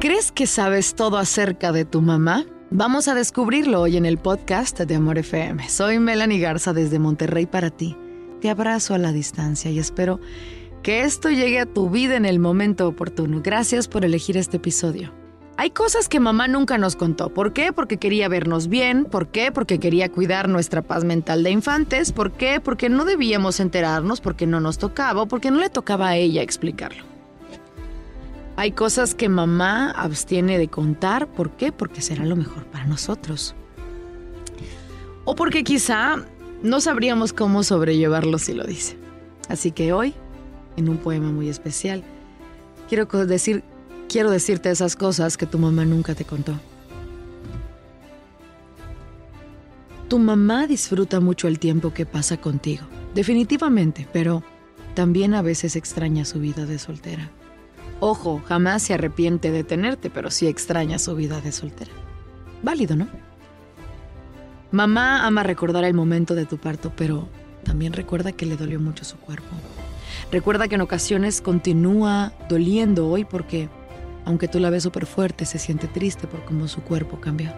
¿Crees que sabes todo acerca de tu mamá? Vamos a descubrirlo hoy en el podcast de Amor FM. Soy Melanie Garza desde Monterrey para ti. Te abrazo a la distancia y espero que esto llegue a tu vida en el momento oportuno. Gracias por elegir este episodio. Hay cosas que mamá nunca nos contó. ¿Por qué? Porque quería vernos bien. ¿Por qué? Porque quería cuidar nuestra paz mental de infantes. ¿Por qué? Porque no debíamos enterarnos, porque no nos tocaba o porque no le tocaba a ella explicarlo. Hay cosas que mamá abstiene de contar. ¿Por qué? Porque será lo mejor para nosotros. O porque quizá no sabríamos cómo sobrellevarlo si lo dice. Así que hoy, en un poema muy especial, quiero decir, quiero decirte esas cosas que tu mamá nunca te contó. Tu mamá disfruta mucho el tiempo que pasa contigo, definitivamente, pero también a veces extraña su vida de soltera. Ojo, jamás se arrepiente de tenerte, pero sí extraña su vida de soltera. Válido, ¿no? Mamá ama recordar el momento de tu parto, pero también recuerda que le dolió mucho su cuerpo. Recuerda que en ocasiones continúa doliendo hoy porque, aunque tú la ves súper fuerte, se siente triste por cómo su cuerpo cambió.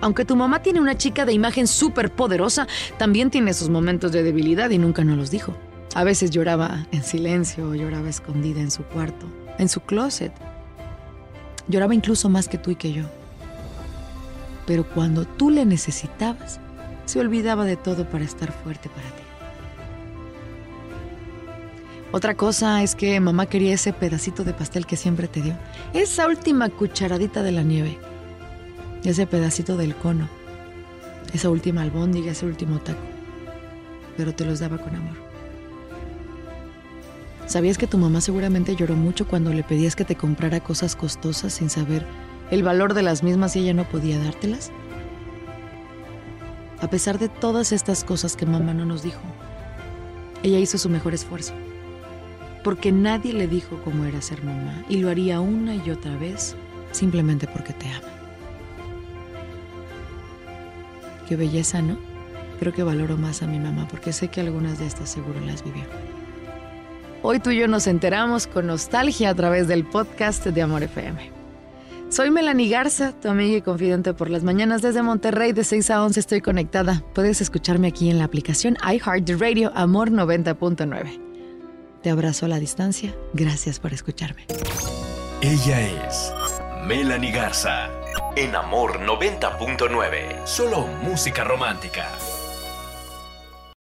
Aunque tu mamá tiene una chica de imagen súper poderosa, también tiene sus momentos de debilidad y nunca nos los dijo. A veces lloraba en silencio, lloraba escondida en su cuarto, en su closet. Lloraba incluso más que tú y que yo. Pero cuando tú le necesitabas, se olvidaba de todo para estar fuerte para ti. Otra cosa es que mamá quería ese pedacito de pastel que siempre te dio, esa última cucharadita de la nieve, ese pedacito del cono, esa última albóndiga, ese último taco, pero te los daba con amor. ¿Sabías que tu mamá seguramente lloró mucho cuando le pedías que te comprara cosas costosas sin saber el valor de las mismas y ella no podía dártelas? A pesar de todas estas cosas que mamá no nos dijo, ella hizo su mejor esfuerzo. Porque nadie le dijo cómo era ser mamá y lo haría una y otra vez simplemente porque te ama. Qué belleza, ¿no? Creo que valoro más a mi mamá porque sé que algunas de estas seguro las vivió. Hoy tú y yo nos enteramos con nostalgia a través del podcast de Amor FM. Soy Melanie Garza, tu amiga y confidente por las mañanas desde Monterrey de 6 a 11 estoy conectada. Puedes escucharme aquí en la aplicación iHeartRadio Amor 90.9. Te abrazo a la distancia. Gracias por escucharme. Ella es Melanie Garza en Amor 90.9. Solo música romántica.